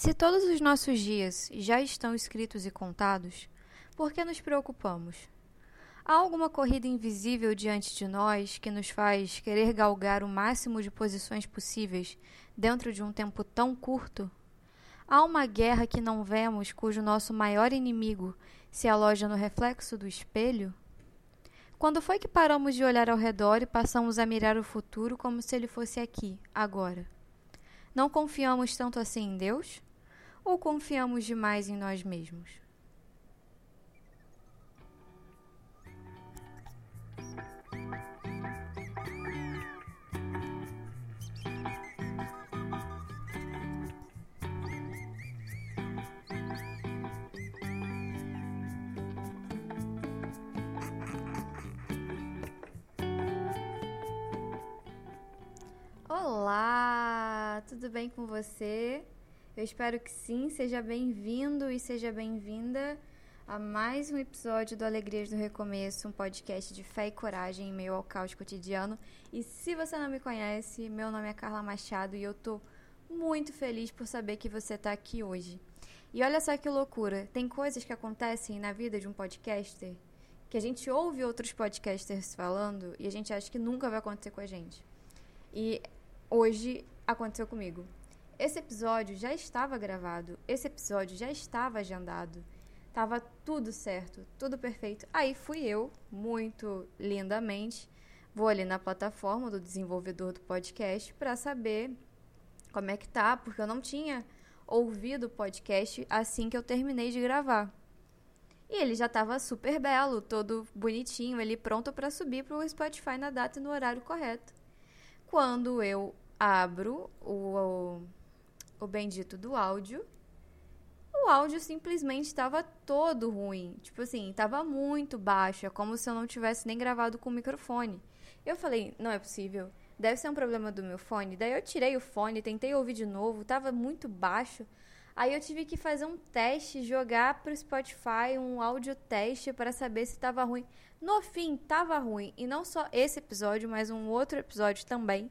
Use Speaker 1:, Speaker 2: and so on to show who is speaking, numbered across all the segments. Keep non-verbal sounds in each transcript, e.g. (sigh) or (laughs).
Speaker 1: Se todos os nossos dias já estão escritos e contados, por que nos preocupamos? Há alguma corrida invisível diante de nós que nos faz querer galgar o máximo de posições possíveis dentro de um tempo tão curto? Há uma guerra que não vemos cujo nosso maior inimigo se aloja no reflexo do espelho? Quando foi que paramos de olhar ao redor e passamos a mirar o futuro como se ele fosse aqui, agora? Não confiamos tanto assim em Deus? Ou confiamos demais em nós mesmos? Olá, tudo bem com você? Eu espero que sim. Seja bem-vindo e seja bem-vinda a mais um episódio do Alegrias do Recomeço, um podcast de fé e coragem em meio ao caos cotidiano. E se você não me conhece, meu nome é Carla Machado e eu tô muito feliz por saber que você está aqui hoje. E olha só que loucura, tem coisas que acontecem na vida de um podcaster que a gente ouve outros podcasters falando e a gente acha que nunca vai acontecer com a gente. E hoje aconteceu comigo. Esse episódio já estava gravado, esse episódio já estava agendado. Tava tudo certo, tudo perfeito. Aí fui eu, muito lindamente, vou ali na plataforma do desenvolvedor do podcast para saber como é que tá, porque eu não tinha ouvido o podcast assim que eu terminei de gravar. E ele já estava super belo, todo bonitinho, ele pronto para subir para o Spotify na data e no horário correto. Quando eu abro o, o, o bendito do áudio, o áudio simplesmente estava todo ruim. Tipo assim, estava muito baixo. É como se eu não tivesse nem gravado com o microfone. Eu falei, não é possível. Deve ser um problema do meu fone. Daí eu tirei o fone, tentei ouvir de novo, estava muito baixo. Aí eu tive que fazer um teste, jogar para o Spotify um áudio teste para saber se estava ruim. No fim, estava ruim. E não só esse episódio, mas um outro episódio também.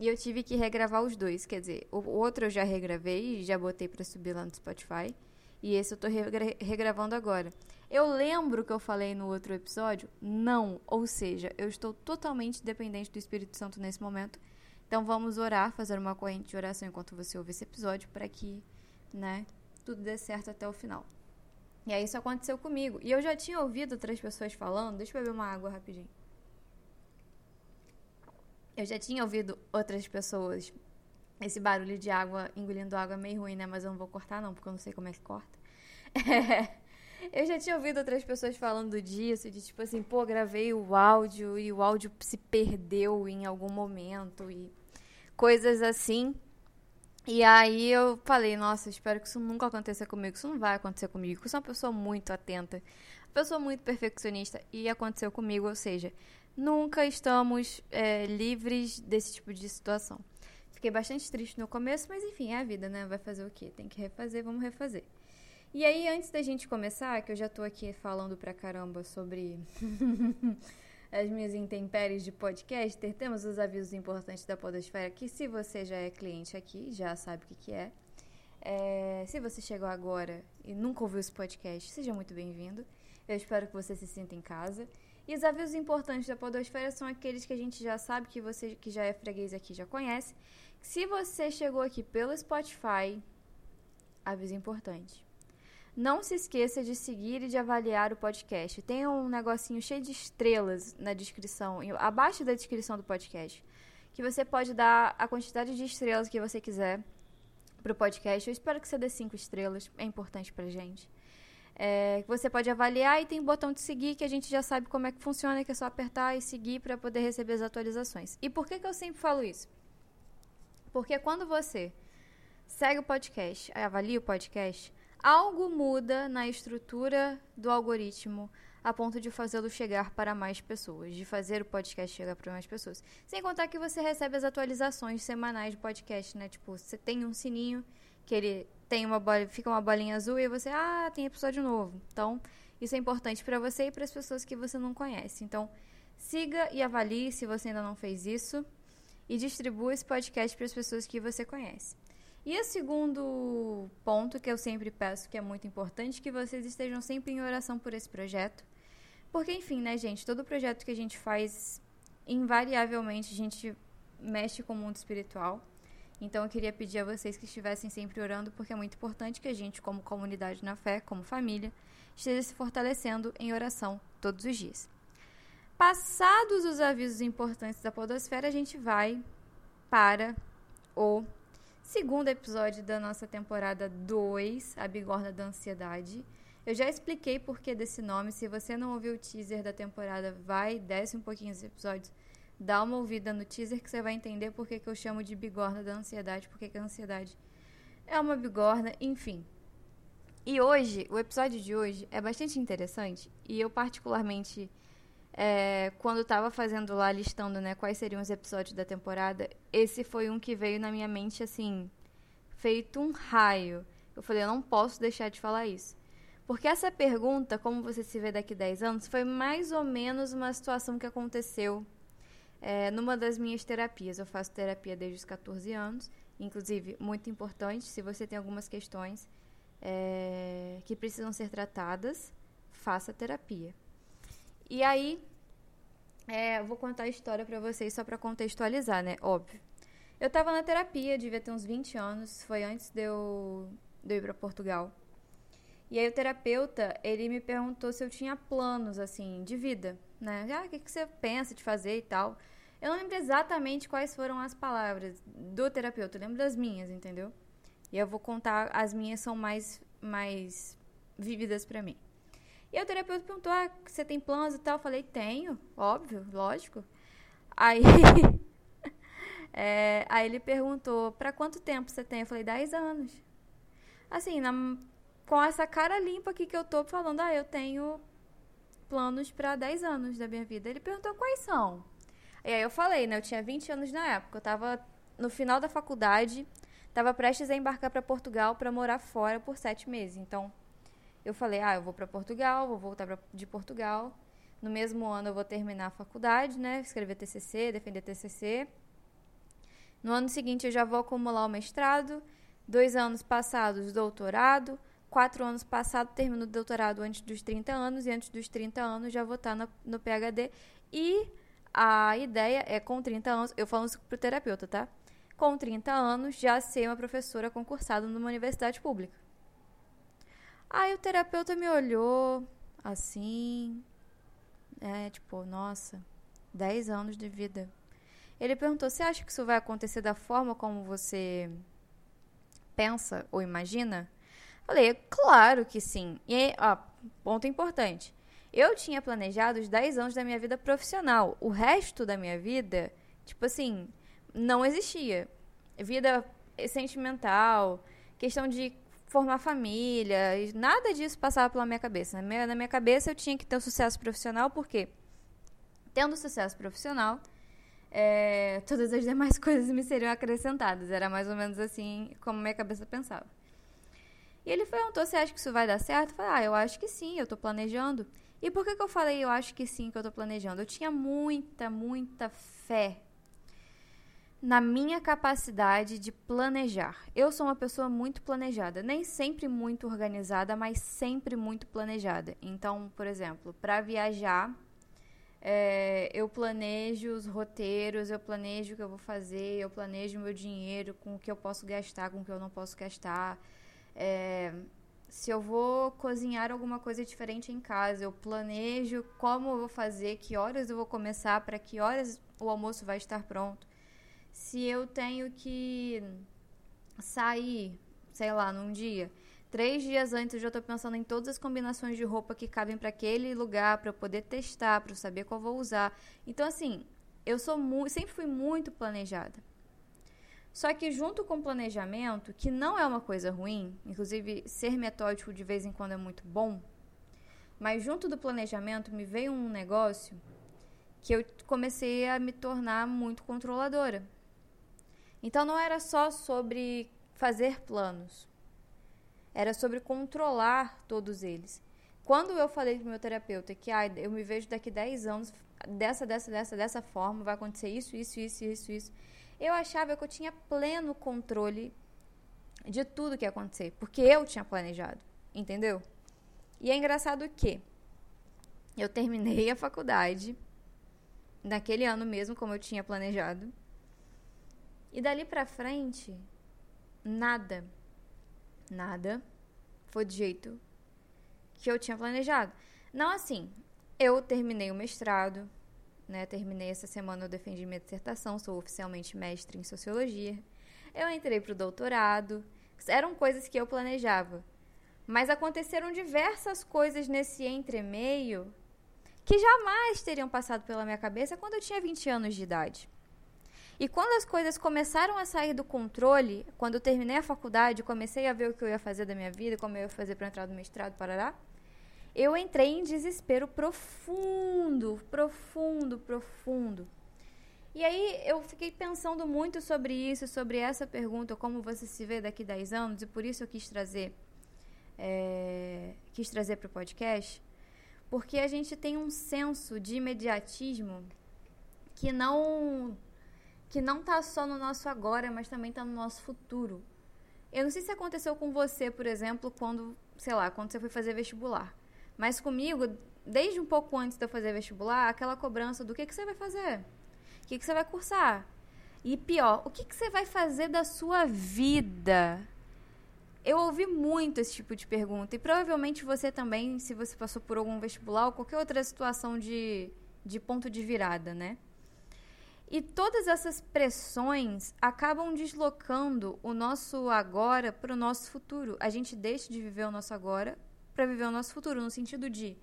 Speaker 1: E eu tive que regravar os dois. Quer dizer, o outro eu já regravei e já botei para subir lá no Spotify. E esse eu tô regra regravando agora. Eu lembro que eu falei no outro episódio? Não. Ou seja, eu estou totalmente dependente do Espírito Santo nesse momento. Então vamos orar, fazer uma corrente de oração enquanto você ouve esse episódio para que, né, tudo dê certo até o final. E aí isso aconteceu comigo. E eu já tinha ouvido outras pessoas falando. Deixa eu beber uma água rapidinho. Eu já tinha ouvido outras pessoas. Esse barulho de água engolindo água é meio ruim, né? Mas eu não vou cortar, não, porque eu não sei como é que corta. É, (laughs) eu já tinha ouvido outras pessoas falando disso, de tipo assim, pô, gravei o áudio e o áudio se perdeu em algum momento e coisas assim. E aí eu falei, nossa, espero que isso nunca aconteça comigo. Isso não vai acontecer comigo. Eu sou uma pessoa muito atenta, uma pessoa muito perfeccionista e aconteceu comigo, ou seja, nunca estamos é, livres desse tipo de situação. Fiquei bastante triste no começo, mas enfim, é a vida, né? Vai fazer o quê? Tem que refazer, vamos refazer. E aí, antes da gente começar, que eu já tô aqui falando pra caramba sobre (laughs) as minhas intempéries de podcaster, temos os avisos importantes da Podosfera, que se você já é cliente aqui, já sabe o que, que é. é. Se você chegou agora e nunca ouviu esse podcast, seja muito bem-vindo. Eu espero que você se sinta em casa. E os avisos importantes da podosfera são aqueles que a gente já sabe, que você que já é freguês aqui já conhece. Se você chegou aqui pelo Spotify, aviso importante. Não se esqueça de seguir e de avaliar o podcast. Tem um negocinho cheio de estrelas na descrição, abaixo da descrição do podcast, que você pode dar a quantidade de estrelas que você quiser pro podcast. Eu espero que você dê cinco estrelas, é importante pra gente é, que você pode avaliar e tem o botão de seguir que a gente já sabe como é que funciona, que é só apertar e seguir para poder receber as atualizações. E por que, que eu sempre falo isso? Porque quando você segue o podcast, avalia o podcast, algo muda na estrutura do algoritmo a ponto de fazê-lo chegar para mais pessoas, de fazer o podcast chegar para mais pessoas. Sem contar que você recebe as atualizações semanais do podcast, né? Tipo, você tem um sininho que ele tem uma bola, fica uma bolinha azul e você, ah, tem episódio novo. Então, isso é importante para você e para as pessoas que você não conhece. Então, siga e avalie se você ainda não fez isso e distribua esse podcast para as pessoas que você conhece. E o segundo ponto que eu sempre peço, que é muito importante, que vocês estejam sempre em oração por esse projeto. Porque, enfim, né, gente, todo projeto que a gente faz, invariavelmente a gente mexe com o mundo espiritual. Então eu queria pedir a vocês que estivessem sempre orando, porque é muito importante que a gente, como comunidade na fé, como família, esteja se fortalecendo em oração todos os dias. Passados os avisos importantes da Podosfera, a gente vai para o segundo episódio da nossa temporada 2, A Bigorna da Ansiedade. Eu já expliquei por que desse nome. Se você não ouviu o teaser da temporada, vai, desce um pouquinho os episódios dá uma ouvida no teaser que você vai entender por que, que eu chamo de bigorna da ansiedade, porque que a ansiedade é uma bigorna, enfim. E hoje, o episódio de hoje é bastante interessante e eu particularmente, é, quando estava fazendo lá, listando né, quais seriam os episódios da temporada, esse foi um que veio na minha mente assim, feito um raio. Eu falei, eu não posso deixar de falar isso. Porque essa pergunta, como você se vê daqui 10 anos, foi mais ou menos uma situação que aconteceu é, numa das minhas terapias. Eu faço terapia desde os 14 anos, inclusive, muito importante, se você tem algumas questões é, que precisam ser tratadas, faça terapia. E aí, é, vou contar a história para vocês só para contextualizar, né? Óbvio. Eu estava na terapia, devia ter uns 20 anos, foi antes de eu, de eu ir para Portugal. E aí o terapeuta, ele me perguntou se eu tinha planos, assim, de vida, né? Ah, o que, que você pensa de fazer e tal. Eu não lembro exatamente quais foram as palavras do terapeuta, eu lembro das minhas, entendeu? E eu vou contar, as minhas são mais, mais vívidas para mim. E o terapeuta perguntou, ah, você tem planos e tal? Eu falei, tenho, óbvio, lógico. Aí, (laughs) é, aí ele perguntou, para quanto tempo você tem? Eu falei, 10 anos. Assim, na, com essa cara limpa aqui que eu tô falando, ah, eu tenho planos para 10 anos da minha vida. Ele perguntou quais são. E aí eu falei, né? Eu tinha 20 anos na época. Eu tava no final da faculdade, tava prestes a embarcar para Portugal para morar fora por sete meses. Então, eu falei, ah, eu vou para Portugal, vou voltar pra, de Portugal. No mesmo ano eu vou terminar a faculdade, né? Escrever TCC, defender TCC. No ano seguinte eu já vou acumular o mestrado. Dois anos passados, doutorado quatro anos passado, termino o doutorado antes dos 30 anos, e antes dos 30 anos já vou estar no, no PHD. E a ideia é, com 30 anos, eu falo isso pro terapeuta, tá? Com 30 anos, já ser uma professora concursada numa universidade pública. Aí o terapeuta me olhou assim, é, tipo, nossa, 10 anos de vida. Ele perguntou: Você acha que isso vai acontecer da forma como você pensa ou imagina? Falei, claro que sim. E ó, ponto importante. Eu tinha planejado os 10 anos da minha vida profissional. O resto da minha vida, tipo assim, não existia. Vida sentimental, questão de formar família, nada disso passava pela minha cabeça. Na minha, na minha cabeça eu tinha que ter um sucesso profissional, porque tendo sucesso profissional, é, todas as demais (laughs) coisas me seriam acrescentadas. Era mais ou menos assim como minha cabeça pensava. E ele perguntou se acha que isso vai dar certo. Eu falei, ah, eu acho que sim, eu tô planejando. E por que, que eu falei eu acho que sim, que eu tô planejando? Eu tinha muita, muita fé na minha capacidade de planejar. Eu sou uma pessoa muito planejada, nem sempre muito organizada, mas sempre muito planejada. Então, por exemplo, para viajar, é, eu planejo os roteiros, eu planejo o que eu vou fazer, eu planejo meu dinheiro, com o que eu posso gastar, com o que eu não posso gastar. É, se eu vou cozinhar alguma coisa diferente em casa, eu planejo como eu vou fazer, que horas eu vou começar, para que horas o almoço vai estar pronto. Se eu tenho que sair, sei lá, num dia, três dias antes eu já estou pensando em todas as combinações de roupa que cabem para aquele lugar, para eu poder testar, para eu saber qual vou usar. Então, assim, eu sou sempre fui muito planejada. Só que junto com o planejamento, que não é uma coisa ruim, inclusive ser metódico de vez em quando é muito bom, mas junto do planejamento me veio um negócio que eu comecei a me tornar muito controladora. Então não era só sobre fazer planos, era sobre controlar todos eles. Quando eu falei para o meu terapeuta que ah, eu me vejo daqui 10 anos dessa, dessa, dessa, dessa forma, vai acontecer isso, isso, isso, isso, isso eu achava que eu tinha pleno controle de tudo que ia acontecer, porque eu tinha planejado, entendeu? E é engraçado que eu terminei a faculdade naquele ano mesmo, como eu tinha planejado. E dali pra frente, nada, nada foi do jeito que eu tinha planejado. Não assim, eu terminei o mestrado, né? Terminei essa semana, eu defendi minha dissertação, sou oficialmente mestre em sociologia. Eu entrei pro doutorado, eram coisas que eu planejava. Mas aconteceram diversas coisas nesse entremeio que jamais teriam passado pela minha cabeça quando eu tinha 20 anos de idade. E quando as coisas começaram a sair do controle, quando eu terminei a faculdade, comecei a ver o que eu ia fazer da minha vida, como eu ia fazer para entrar no mestrado, parará, eu entrei em desespero profundo, profundo, profundo. E aí eu fiquei pensando muito sobre isso, sobre essa pergunta, como você se vê daqui 10 anos, e por isso eu quis trazer, é, quis trazer para o podcast, porque a gente tem um senso de imediatismo que não que não está só no nosso agora, mas também está no nosso futuro. Eu não sei se aconteceu com você, por exemplo, quando, sei lá, quando você foi fazer vestibular. Mas comigo, desde um pouco antes de eu fazer vestibular, aquela cobrança do que, que você vai fazer, o que, que você vai cursar. E pior, o que, que você vai fazer da sua vida? Eu ouvi muito esse tipo de pergunta. E provavelmente você também, se você passou por algum vestibular ou qualquer outra situação de, de ponto de virada, né? E todas essas pressões acabam deslocando o nosso agora para o nosso futuro. A gente deixa de viver o nosso agora para viver o nosso futuro, no sentido de: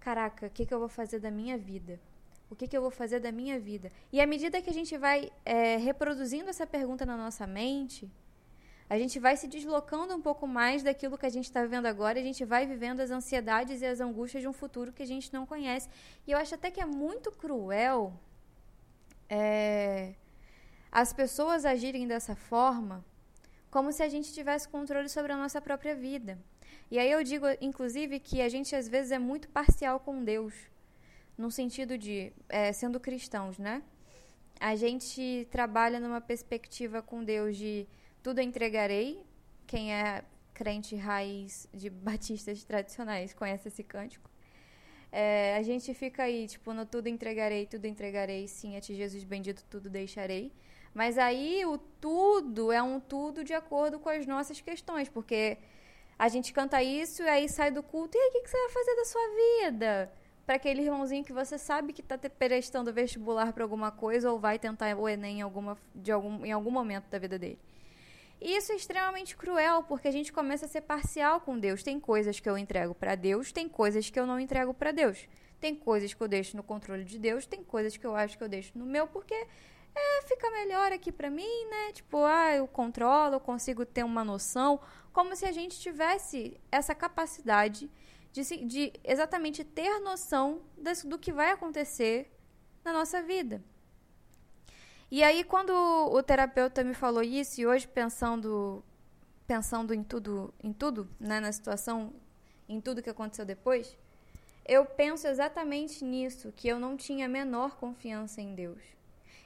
Speaker 1: caraca, o que, que eu vou fazer da minha vida? O que, que eu vou fazer da minha vida? E à medida que a gente vai é, reproduzindo essa pergunta na nossa mente, a gente vai se deslocando um pouco mais daquilo que a gente está vivendo agora, a gente vai vivendo as ansiedades e as angústias de um futuro que a gente não conhece. E eu acho até que é muito cruel é, as pessoas agirem dessa forma como se a gente tivesse controle sobre a nossa própria vida. E aí eu digo, inclusive, que a gente às vezes é muito parcial com Deus, no sentido de, é, sendo cristãos, né? A gente trabalha numa perspectiva com Deus de tudo entregarei. Quem é crente raiz de (laughs) batistas tradicionais conhece esse cântico. É, a gente fica aí, tipo, no tudo entregarei, tudo entregarei, sim, a ti Jesus bendito, tudo deixarei. Mas aí o tudo é um tudo de acordo com as nossas questões, porque a gente canta isso e aí sai do culto, e aí o que, que você vai fazer da sua vida? Para aquele irmãozinho que você sabe que está prestando vestibular para alguma coisa ou vai tentar o Enem em, alguma, de algum, em algum momento da vida dele. E isso é extremamente cruel, porque a gente começa a ser parcial com Deus. Tem coisas que eu entrego para Deus, tem coisas que eu não entrego para Deus. Tem coisas que eu deixo no controle de Deus, tem coisas que eu acho que eu deixo no meu, porque é, fica melhor aqui para mim, né? Tipo, ah, eu controlo, eu consigo ter uma noção, como se a gente tivesse essa capacidade de, de exatamente ter noção das, do que vai acontecer na nossa vida. E aí, quando o terapeuta me falou isso, e hoje pensando, pensando em tudo, em tudo, né, na situação, em tudo que aconteceu depois, eu penso exatamente nisso, que eu não tinha a menor confiança em Deus.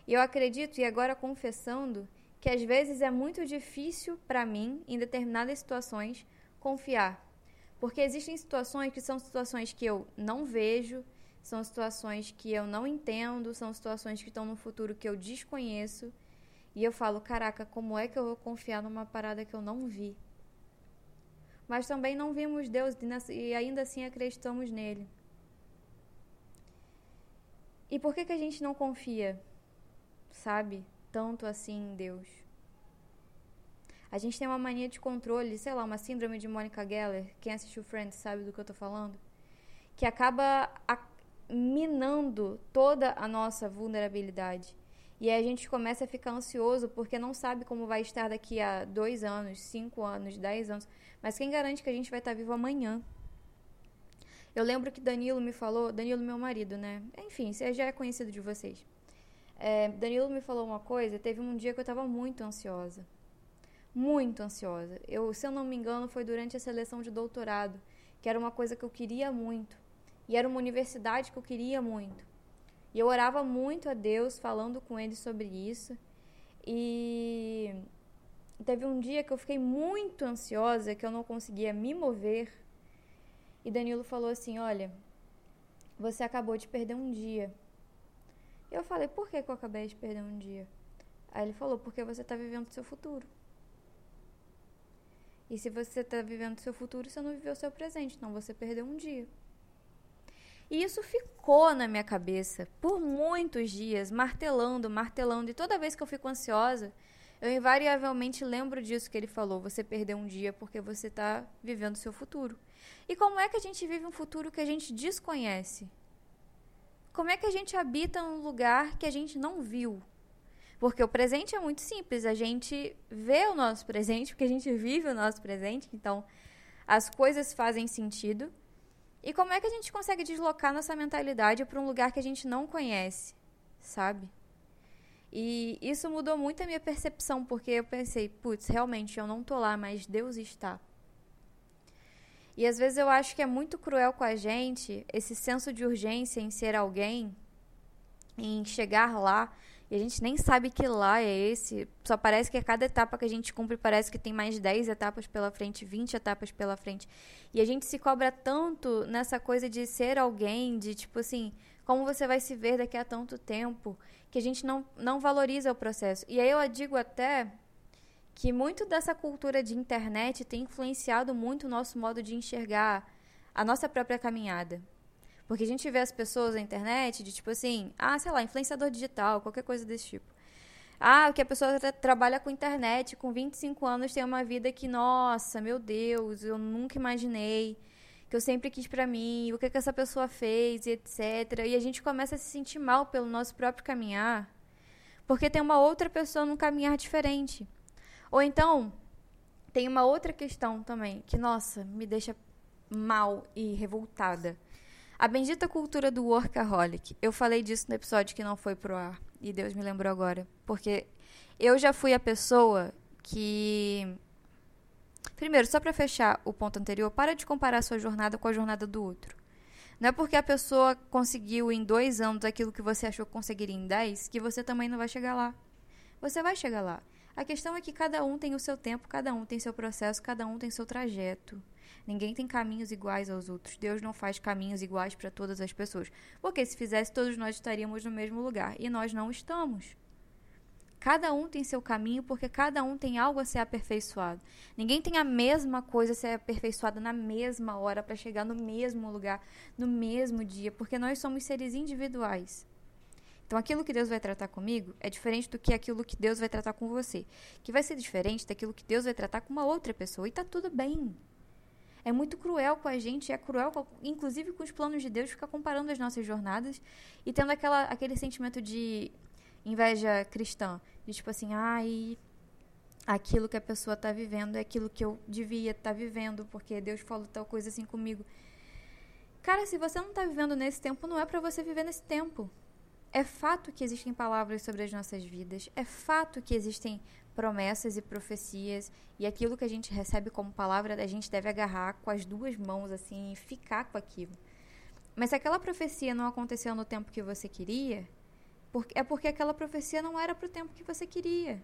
Speaker 1: E eu acredito, e agora confessando, que às vezes é muito difícil para mim, em determinadas situações, confiar. Porque existem situações que são situações que eu não vejo, são situações que eu não entendo, são situações que estão no futuro que eu desconheço. E eu falo, caraca, como é que eu vou confiar numa parada que eu não vi? Mas também não vimos Deus e ainda assim acreditamos nele. E por que, que a gente não confia, sabe, tanto assim em Deus? A gente tem uma mania de controle, sei lá, uma síndrome de Monica Geller. Quem assistiu Friends sabe do que eu tô falando. Que acaba minando toda a nossa vulnerabilidade. E aí a gente começa a ficar ansioso porque não sabe como vai estar daqui a dois anos, cinco anos, dez anos. Mas quem garante que a gente vai estar vivo amanhã? Eu lembro que Danilo me falou, Danilo, meu marido, né? Enfim, você já é conhecido de vocês. É, Danilo me falou uma coisa. Teve um dia que eu estava muito ansiosa. Muito ansiosa. Eu, se eu não me engano, foi durante a seleção de doutorado, que era uma coisa que eu queria muito. E era uma universidade que eu queria muito. E eu orava muito a Deus, falando com ele sobre isso. E teve um dia que eu fiquei muito ansiosa, que eu não conseguia me mover. E Danilo falou assim: Olha, você acabou de perder um dia. Eu falei: Por que, que eu acabei de perder um dia? Aí ele falou: Porque você está vivendo o seu futuro. E se você está vivendo o seu futuro, você não viveu o seu presente, então você perdeu um dia. E isso ficou na minha cabeça por muitos dias, martelando, martelando. E toda vez que eu fico ansiosa, eu invariavelmente lembro disso que ele falou. Você perdeu um dia porque você está vivendo o seu futuro. E como é que a gente vive um futuro que a gente desconhece? Como é que a gente habita num lugar que a gente não viu? Porque o presente é muito simples, a gente vê o nosso presente, porque a gente vive o nosso presente, então as coisas fazem sentido. E como é que a gente consegue deslocar nossa mentalidade para um lugar que a gente não conhece, sabe? E isso mudou muito a minha percepção, porque eu pensei, putz, realmente eu não tô lá, mas Deus está. E às vezes eu acho que é muito cruel com a gente esse senso de urgência em ser alguém, em chegar lá e a gente nem sabe que lá é esse. Só parece que a cada etapa que a gente cumpre parece que tem mais 10 etapas pela frente, 20 etapas pela frente. E a gente se cobra tanto nessa coisa de ser alguém, de tipo assim, como você vai se ver daqui a tanto tempo, que a gente não, não valoriza o processo. E aí eu digo até que muito dessa cultura de internet tem influenciado muito o nosso modo de enxergar a nossa própria caminhada. Porque a gente vê as pessoas na internet de tipo assim, ah, sei lá, influenciador digital, qualquer coisa desse tipo. Ah, que a pessoa tra trabalha com internet, com 25 anos tem uma vida que, nossa, meu Deus, eu nunca imaginei, que eu sempre quis para mim, o que que essa pessoa fez, e etc. E a gente começa a se sentir mal pelo nosso próprio caminhar, porque tem uma outra pessoa num caminhar diferente. Ou então, tem uma outra questão também, que, nossa, me deixa mal e revoltada a bendita cultura do workaholic. Eu falei disso no episódio que não foi pro ar. E Deus me lembrou agora. Porque eu já fui a pessoa que. Primeiro, só para fechar o ponto anterior, para de comparar a sua jornada com a jornada do outro. Não é porque a pessoa conseguiu em dois anos aquilo que você achou que conseguiria em dez que você também não vai chegar lá. Você vai chegar lá. A questão é que cada um tem o seu tempo, cada um tem seu processo, cada um tem seu trajeto. Ninguém tem caminhos iguais aos outros. Deus não faz caminhos iguais para todas as pessoas. Porque se fizesse, todos nós estaríamos no mesmo lugar. E nós não estamos. Cada um tem seu caminho porque cada um tem algo a ser aperfeiçoado. Ninguém tem a mesma coisa a ser aperfeiçoada na mesma hora para chegar no mesmo lugar, no mesmo dia, porque nós somos seres individuais. Então, aquilo que Deus vai tratar comigo é diferente do que aquilo que Deus vai tratar com você. Que vai ser diferente daquilo que Deus vai tratar com uma outra pessoa. E tá tudo bem é muito cruel com a gente, é cruel, com, inclusive com os planos de Deus, ficar comparando as nossas jornadas e tendo aquela, aquele sentimento de inveja cristã. De tipo assim, ai, aquilo que a pessoa está vivendo é aquilo que eu devia estar tá vivendo, porque Deus falou tal coisa assim comigo. Cara, se você não está vivendo nesse tempo, não é para você viver nesse tempo. É fato que existem palavras sobre as nossas vidas, é fato que existem promessas e profecias e aquilo que a gente recebe como palavra, a gente deve agarrar com as duas mãos assim e ficar com aquilo. Mas se aquela profecia não aconteceu no tempo que você queria, é porque aquela profecia não era para o tempo que você queria.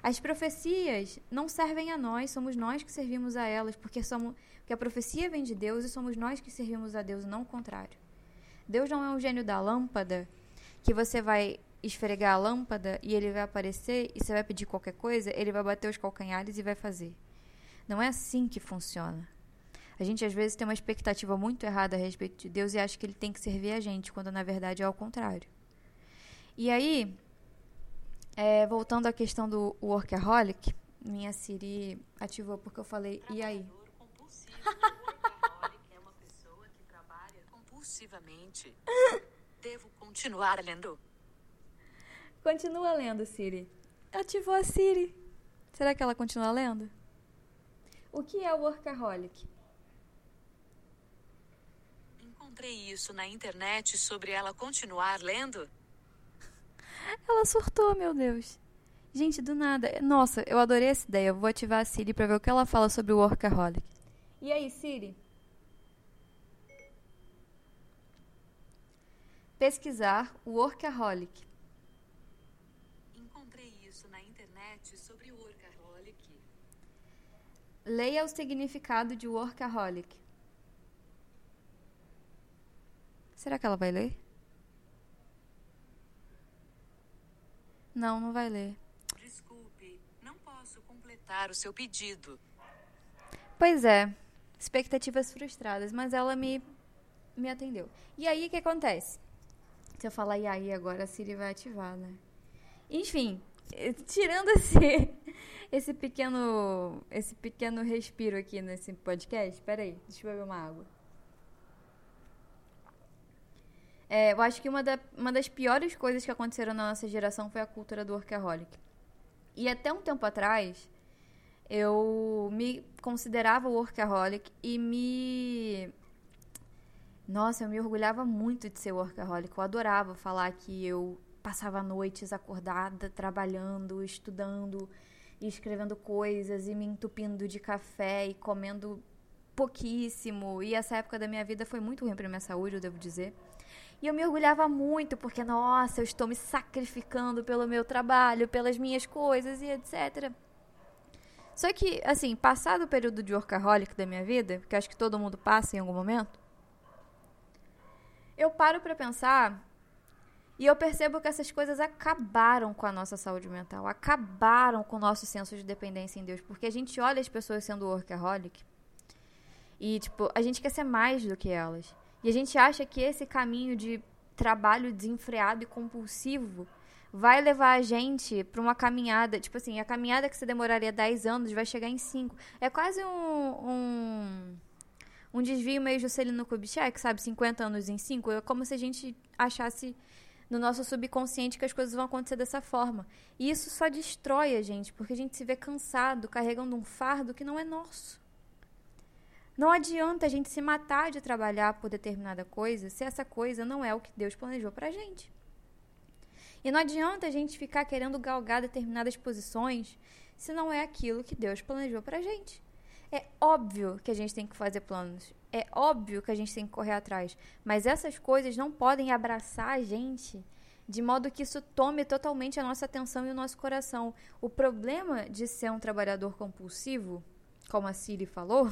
Speaker 1: As profecias não servem a nós, somos nós que servimos a elas, porque somos, porque a profecia vem de Deus e somos nós que servimos a Deus, não o contrário. Deus não é um gênio da lâmpada que você vai esfregar a lâmpada e ele vai aparecer e você vai pedir qualquer coisa, ele vai bater os calcanhares e vai fazer. Não é assim que funciona. A gente às vezes tem uma expectativa muito errada a respeito de Deus e acha que ele tem que servir a gente, quando na verdade é ao contrário. E aí, é, voltando à questão do workaholic, minha Siri ativou porque eu falei, e aí? (laughs)
Speaker 2: é uma pessoa que trabalha compulsivamente. (laughs) Devo continuar lendo?
Speaker 1: Continua lendo, Siri. Ativou a Siri. Será que ela continua lendo? O que é o workaholic?
Speaker 2: Encontrei isso na internet sobre ela continuar lendo. (laughs)
Speaker 1: Ela surtou, meu Deus. Gente, do nada. Nossa, eu adorei essa ideia. Vou ativar a Siri para ver o que ela fala sobre o workaholic. E aí, Siri? Pesquisar workaholic. Leia o significado de workaholic. Será que ela vai ler? Não, não vai ler.
Speaker 2: Desculpe, não posso completar o seu pedido.
Speaker 1: Pois é, expectativas frustradas, mas ela me, me atendeu. E aí o que acontece? Se eu falar e aí agora a Siri vai ativar, né? Enfim, eh, tirando (laughs) esse esse pequeno esse pequeno respiro aqui nesse podcast, peraí, deixa eu beber uma água. É, eu acho que uma, da, uma das piores coisas que aconteceram na nossa geração foi a cultura do workaholic. E até um tempo atrás, eu me considerava workaholic e me. Nossa, eu me orgulhava muito de ser workaholic. Eu adorava falar que eu passava noites acordada, trabalhando, estudando e escrevendo coisas e me entupindo de café e comendo pouquíssimo. E essa época da minha vida foi muito ruim para minha saúde, eu devo dizer. E eu me orgulhava muito, porque, nossa, eu estou me sacrificando pelo meu trabalho, pelas minhas coisas e etc. Só que, assim, passado o período de workaholic da minha vida, porque acho que todo mundo passa em algum momento, eu paro para pensar e eu percebo que essas coisas acabaram com a nossa saúde mental, acabaram com o nosso senso de dependência em Deus, porque a gente olha as pessoas sendo workaholic e, tipo, a gente quer ser mais do que elas. E a gente acha que esse caminho de trabalho desenfreado e compulsivo vai levar a gente para uma caminhada, tipo assim, a caminhada que você demoraria 10 anos vai chegar em 5. É quase um, um, um desvio meio Juscelino Kubitschek, sabe? 50 anos em 5. É como se a gente achasse no nosso subconsciente que as coisas vão acontecer dessa forma. E isso só destrói a gente, porque a gente se vê cansado, carregando um fardo que não é nosso. Não adianta a gente se matar de trabalhar por determinada coisa se essa coisa não é o que Deus planejou pra gente. E não adianta a gente ficar querendo galgar determinadas posições se não é aquilo que Deus planejou pra gente. É óbvio que a gente tem que fazer planos. É óbvio que a gente tem que correr atrás. Mas essas coisas não podem abraçar a gente de modo que isso tome totalmente a nossa atenção e o nosso coração. O problema de ser um trabalhador compulsivo, como a Siri falou,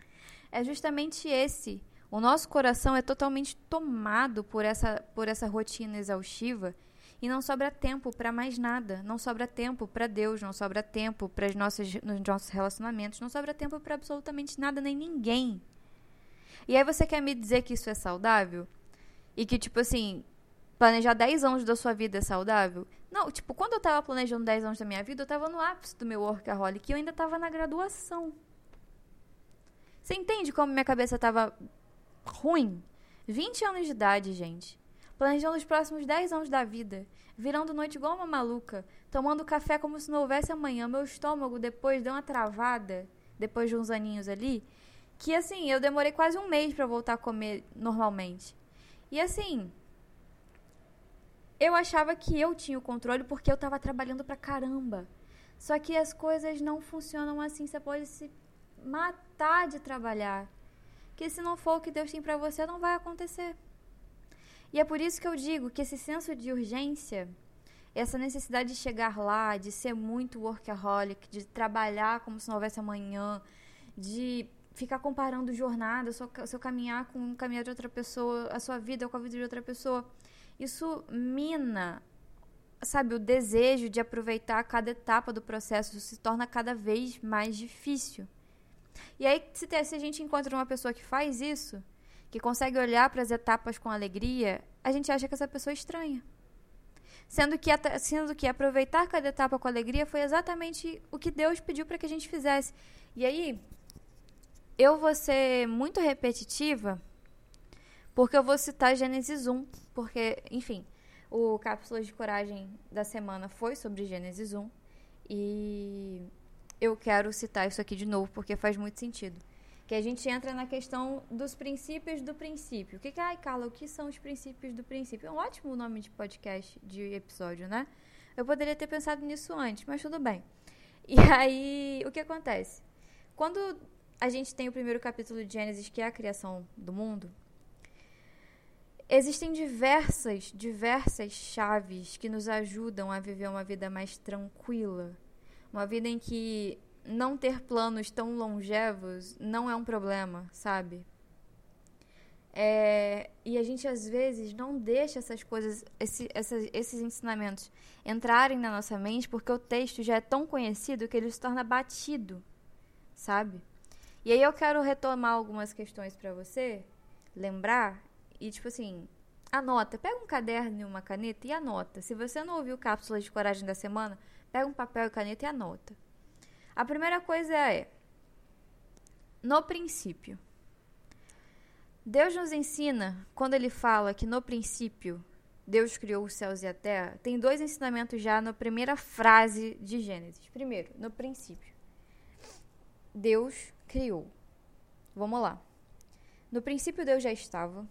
Speaker 1: (laughs) é justamente esse. O nosso coração é totalmente tomado por essa, por essa rotina exaustiva e não sobra tempo para mais nada. Não sobra tempo para Deus, não sobra tempo para os nossos relacionamentos, não sobra tempo para absolutamente nada nem ninguém. E aí você quer me dizer que isso é saudável? E que, tipo assim, planejar 10 anos da sua vida é saudável? Não, tipo, quando eu tava planejando 10 anos da minha vida, eu tava no ápice do meu workaholic e eu ainda tava na graduação. Você entende como minha cabeça estava ruim? 20 anos de idade, gente. Planejando os próximos 10 anos da vida. Virando noite igual uma maluca. Tomando café como se não houvesse amanhã. Meu estômago depois deu uma travada. Depois de uns aninhos ali. Que assim, eu demorei quase um mês para voltar a comer normalmente. E assim. Eu achava que eu tinha o controle porque eu tava trabalhando pra caramba. Só que as coisas não funcionam assim. Você pode se matar de trabalhar. Que se não for o que Deus tem para você, não vai acontecer. E é por isso que eu digo que esse senso de urgência, essa necessidade de chegar lá, de ser muito workaholic, de trabalhar como se não houvesse amanhã, de ficar comparando jornada, seu, seu caminhar com o caminhar de outra pessoa, a sua vida com a vida de outra pessoa, isso mina, sabe, o desejo de aproveitar cada etapa do processo, isso se torna cada vez mais difícil. E aí, se, se a gente encontra uma pessoa que faz isso, que consegue olhar para as etapas com alegria, a gente acha que essa pessoa é estranha. Sendo que, sendo que aproveitar cada etapa com alegria foi exatamente o que Deus pediu para que a gente fizesse. E aí, eu vou ser muito repetitiva, porque eu vou citar Gênesis 1, porque, enfim, o Cápsulas de Coragem da semana foi sobre Gênesis 1, e eu quero citar isso aqui de novo porque faz muito sentido. Que a gente entra na questão dos princípios do princípio. O que, que ai, Carla, o que são os princípios do princípio? É um ótimo nome de podcast, de episódio, né? Eu poderia ter pensado nisso antes, mas tudo bem. E (laughs) aí, o que acontece? Quando a gente tem o primeiro capítulo de Gênesis, que é a criação do mundo, existem diversas, diversas chaves que nos ajudam a viver uma vida mais tranquila, uma vida em que não ter planos tão longevos não é um problema, sabe? É, e a gente às vezes não deixa essas coisas, esse, essas, esses ensinamentos entrarem na nossa mente porque o texto já é tão conhecido que ele se torna batido, sabe? E aí eu quero retomar algumas questões para você, lembrar e tipo assim, anota, pega um caderno e uma caneta e anota. Se você não ouviu cápsulas de coragem da semana, pega um papel e caneta e anota. A primeira coisa é no princípio. Deus nos ensina, quando ele fala que no princípio Deus criou os céus e a terra, tem dois ensinamentos já na primeira frase de Gênesis. Primeiro, no princípio. Deus criou. Vamos lá. No princípio Deus já estava.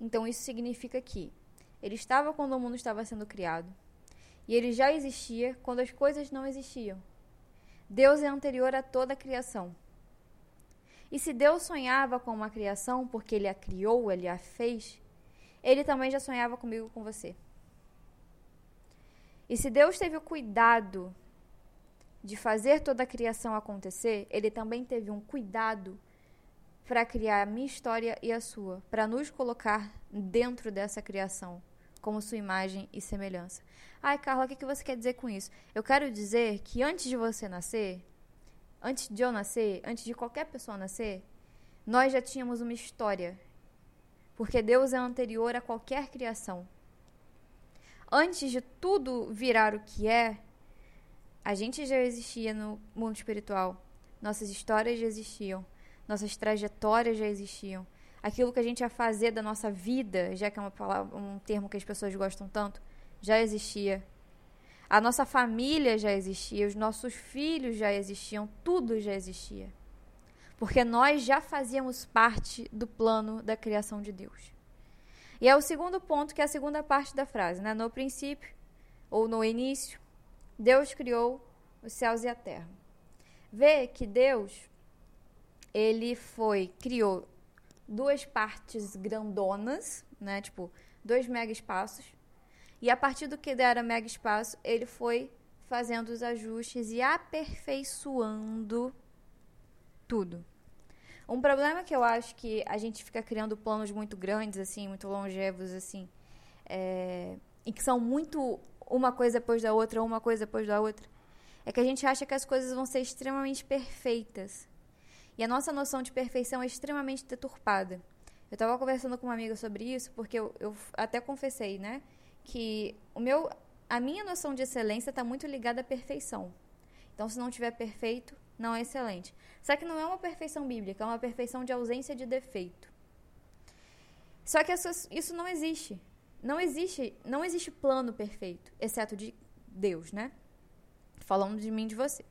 Speaker 1: Então isso significa que ele estava quando o mundo estava sendo criado. E ele já existia quando as coisas não existiam. Deus é anterior a toda a criação. E se Deus sonhava com uma criação porque ele a criou, ele a fez, ele também já sonhava comigo com você. E se Deus teve o cuidado de fazer toda a criação acontecer, ele também teve um cuidado para criar a minha história e a sua, para nos colocar dentro dessa criação, como sua imagem e semelhança. Ai, Carla, o que você quer dizer com isso? Eu quero dizer que antes de você nascer, antes de eu nascer, antes de qualquer pessoa nascer, nós já tínhamos uma história. Porque Deus é anterior a qualquer criação. Antes de tudo virar o que é, a gente já existia no mundo espiritual. Nossas histórias já existiam. Nossas trajetórias já existiam. Aquilo que a gente ia fazer da nossa vida, já que é uma palavra, um termo que as pessoas gostam tanto, já existia. A nossa família já existia, os nossos filhos já existiam, tudo já existia. Porque nós já fazíamos parte do plano da criação de Deus. E é o segundo ponto, que é a segunda parte da frase, né? No princípio, ou no início, Deus criou os céus e a terra. Vê que Deus, ele foi, criou duas partes grandonas, né? Tipo, dois mega espaços e a partir do que dera mega espaço, ele foi fazendo os ajustes e aperfeiçoando tudo. Um problema que eu acho que a gente fica criando planos muito grandes, assim, muito longevos, assim, é, e que são muito uma coisa depois da outra, uma coisa depois da outra, é que a gente acha que as coisas vão ser extremamente perfeitas. E a nossa noção de perfeição é extremamente deturpada. Eu estava conversando com uma amiga sobre isso, porque eu, eu até confessei, né? que o meu, a minha noção de excelência está muito ligada à perfeição. Então, se não tiver perfeito, não é excelente. Só que não é uma perfeição bíblica, é uma perfeição de ausência de defeito. Só que isso não existe. Não existe, não existe plano perfeito, exceto de Deus, né? Falando de mim, de você.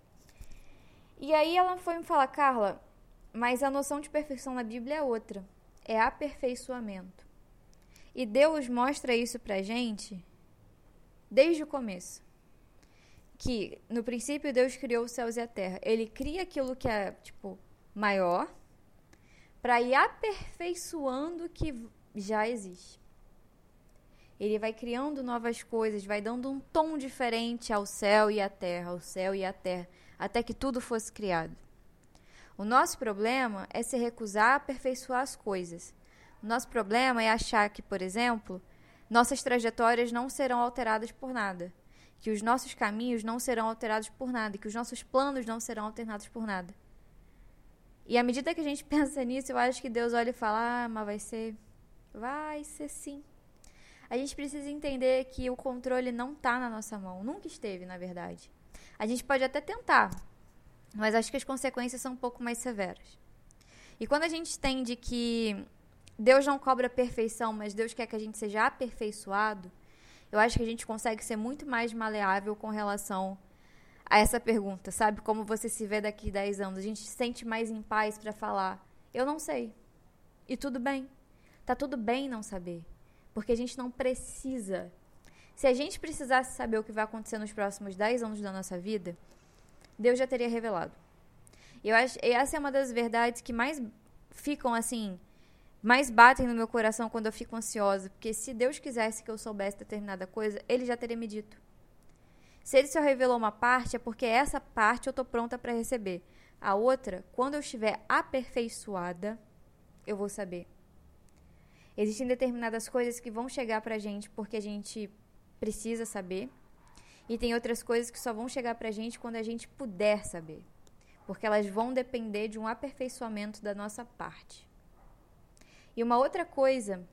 Speaker 1: E aí ela foi me falar, Carla, mas a noção de perfeição na Bíblia é outra. É aperfeiçoamento. E Deus mostra isso pra gente desde o começo. Que no princípio Deus criou os céus e a terra. Ele cria aquilo que é, tipo, maior para ir aperfeiçoando o que já existe. Ele vai criando novas coisas, vai dando um tom diferente ao céu e à terra, ao céu e à terra, até que tudo fosse criado. O nosso problema é se recusar a aperfeiçoar as coisas nosso problema é achar que, por exemplo, nossas trajetórias não serão alteradas por nada, que os nossos caminhos não serão alterados por nada, que os nossos planos não serão alterados por nada. E à medida que a gente (laughs) pensa nisso, eu acho que Deus olha e fala: ah, mas vai ser. Vai ser sim. A gente precisa entender que o controle não está na nossa mão. Nunca esteve, na verdade. A gente pode até tentar, mas acho que as consequências são um pouco mais severas. E quando a gente entende que Deus não cobra perfeição, mas Deus quer que a gente seja aperfeiçoado, eu acho que a gente consegue ser muito mais maleável com relação a essa pergunta, sabe? Como você se vê daqui a 10 anos. A gente se sente mais em paz para falar, eu não sei. E tudo bem. Tá tudo bem não saber. Porque a gente não precisa. Se a gente precisasse saber o que vai acontecer nos próximos 10 anos da nossa vida, Deus já teria revelado. Eu acho, essa é uma das verdades que mais ficam assim mais batem no meu coração quando eu fico ansiosa, porque se Deus quisesse que eu soubesse determinada coisa, ele já teria me dito. Se ele só revelou uma parte, é porque essa parte eu estou pronta para receber. A outra, quando eu estiver aperfeiçoada, eu vou saber. Existem determinadas coisas que vão chegar para a gente porque a gente precisa saber. E tem outras coisas que só vão chegar para a gente quando a gente puder saber. Porque elas vão depender de um aperfeiçoamento da nossa parte. E uma outra coisa,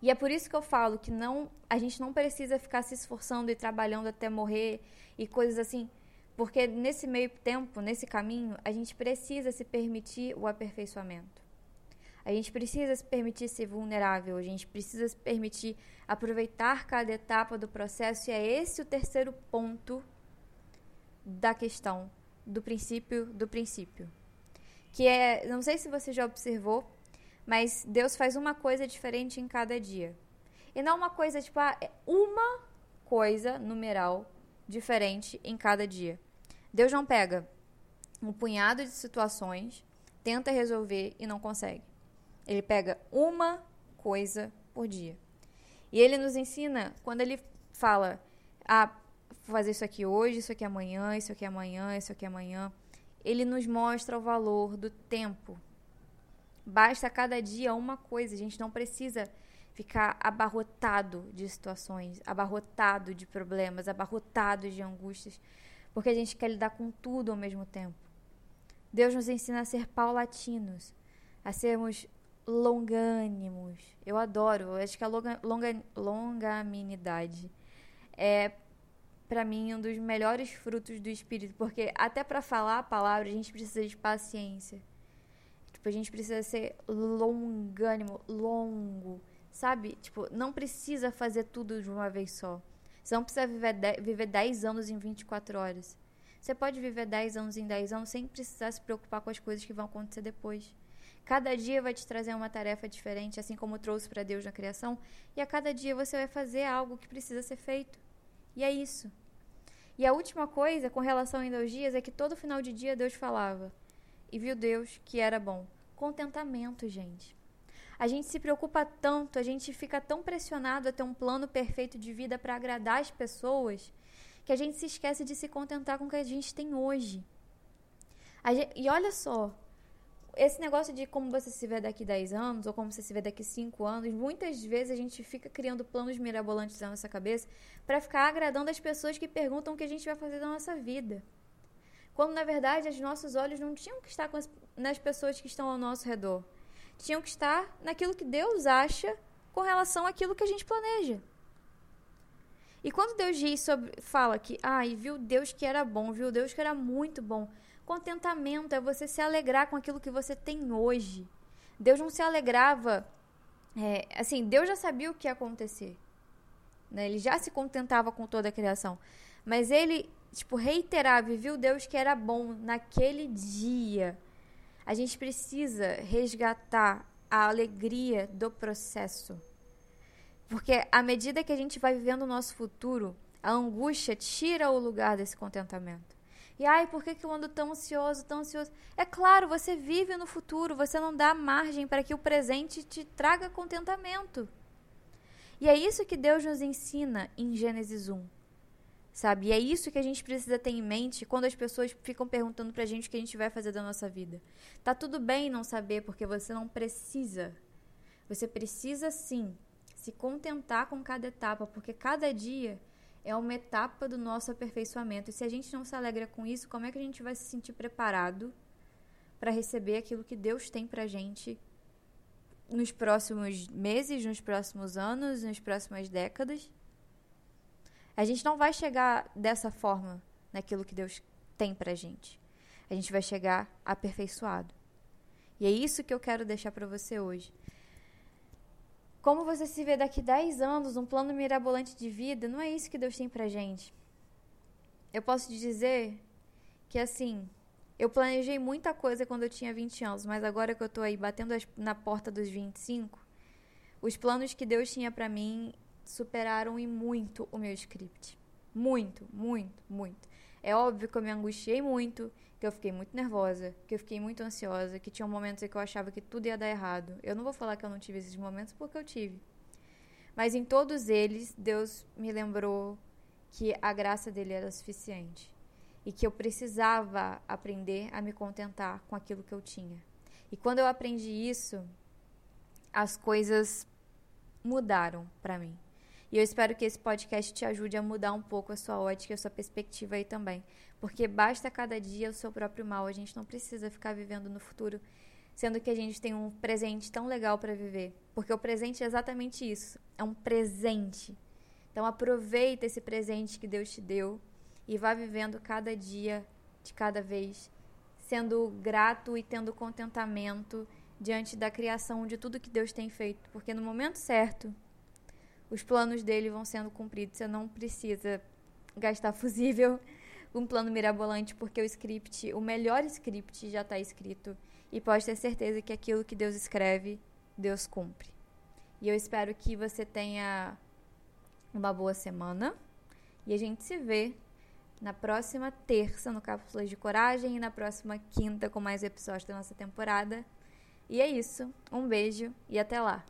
Speaker 1: e é por isso que eu falo que não, a gente não precisa ficar se esforçando e trabalhando até morrer e coisas assim, porque nesse meio tempo, nesse caminho, a gente precisa se permitir o aperfeiçoamento. A gente precisa se permitir ser vulnerável, a gente precisa se permitir aproveitar cada etapa do processo, e é esse o terceiro ponto da questão, do princípio do princípio. Que é, não sei se você já observou, mas Deus faz uma coisa diferente em cada dia. E não uma coisa, tipo, ah, é uma coisa numeral diferente em cada dia. Deus não pega um punhado de situações, tenta resolver e não consegue. Ele pega uma coisa por dia. E ele nos ensina, quando ele fala, ah, fazer isso aqui hoje, isso aqui amanhã, isso aqui amanhã, isso aqui amanhã, ele nos mostra o valor do tempo. Basta cada dia uma coisa, a gente não precisa ficar abarrotado de situações, abarrotado de problemas, abarrotado de angústias, porque a gente quer lidar com tudo ao mesmo tempo. Deus nos ensina a ser paulatinos, a sermos longânimos. Eu adoro, eu acho que a longa, longa, longanimidade é para mim um dos melhores frutos do espírito, porque até para falar a palavra a gente precisa de paciência. Tipo, a gente precisa ser longânimo, longo, sabe? Tipo, não precisa fazer tudo de uma vez só. Você não precisa viver, de, viver 10 anos em 24 horas. Você pode viver 10 anos em 10 anos sem precisar se preocupar com as coisas que vão acontecer depois. Cada dia vai te trazer uma tarefa diferente, assim como trouxe para Deus na criação, e a cada dia você vai fazer algo que precisa ser feito. E é isso. E a última coisa com relação ainda aos dias é que todo final de dia Deus falava: E viu Deus que era bom. Contentamento, gente. A gente se preocupa tanto, a gente fica tão pressionado a ter um plano perfeito de vida para agradar as pessoas, que a gente se esquece de se contentar com o que a gente tem hoje. Gente, e olha só, esse negócio de como você se vê daqui 10 anos ou como você se vê daqui 5 anos, muitas vezes a gente fica criando planos mirabolantes na nossa cabeça para ficar agradando as pessoas que perguntam o que a gente vai fazer da nossa vida. Quando na verdade os nossos olhos não tinham que estar as, nas pessoas que estão ao nosso redor. Tinham que estar naquilo que Deus acha com relação àquilo que a gente planeja. E quando Deus diz sobre, fala que, ah, e viu Deus que era bom, viu Deus que era muito bom. Contentamento é você se alegrar com aquilo que você tem hoje. Deus não se alegrava. É, assim, Deus já sabia o que ia acontecer. Né? Ele já se contentava com toda a criação. Mas ele, tipo, reiterava e viu Deus que era bom naquele dia. A gente precisa resgatar a alegria do processo. Porque à medida que a gente vai vivendo o nosso futuro, a angústia tira o lugar desse contentamento. E ai, por que, que eu ando tão ansioso, tão ansioso? É claro, você vive no futuro, você não dá margem para que o presente te traga contentamento. E é isso que Deus nos ensina em Gênesis 1. Sabe? E é isso que a gente precisa ter em mente quando as pessoas ficam perguntando pra gente o que a gente vai fazer da nossa vida. Tá tudo bem não saber, porque você não precisa. Você precisa sim se contentar com cada etapa, porque cada dia é uma etapa do nosso aperfeiçoamento. E se a gente não se alegra com isso, como é que a gente vai se sentir preparado para receber aquilo que Deus tem para gente nos próximos meses, nos próximos anos, nas próximas décadas? A gente não vai chegar dessa forma naquilo que Deus tem para gente. A gente vai chegar aperfeiçoado. E é isso que eu quero deixar para você hoje. Como você se vê daqui 10 anos, um plano mirabolante de vida, não é isso que Deus tem pra gente. Eu posso te dizer que assim, eu planejei muita coisa quando eu tinha 20 anos, mas agora que eu tô aí batendo na porta dos 25, os planos que Deus tinha para mim superaram em muito o meu script. Muito, muito, muito. É óbvio que eu me angustiei muito, que eu fiquei muito nervosa, que eu fiquei muito ansiosa, que tinha momentos em que eu achava que tudo ia dar errado. Eu não vou falar que eu não tive esses momentos porque eu tive. Mas em todos eles, Deus me lembrou que a graça dele era suficiente e que eu precisava aprender a me contentar com aquilo que eu tinha. E quando eu aprendi isso, as coisas mudaram para mim. E eu espero que esse podcast te ajude a mudar um pouco a sua ótica, a sua perspectiva aí também. Porque basta cada dia o seu próprio mal, a gente não precisa ficar vivendo no futuro, sendo que a gente tem um presente tão legal para viver. Porque o presente é exatamente isso, é um presente. Então aproveita esse presente que Deus te deu e vá vivendo cada dia de cada vez, sendo grato e tendo contentamento diante da criação de tudo que Deus tem feito, porque no momento certo os planos dele vão sendo cumpridos. Você não precisa gastar fusível (laughs) um plano mirabolante, porque o script, o melhor script já está escrito. E pode ter certeza que aquilo que Deus escreve, Deus cumpre. E eu espero que você tenha uma boa semana. E a gente se vê na próxima terça no Cápsulas de Coragem e na próxima quinta com mais episódios da nossa temporada. E é isso. Um beijo e até lá.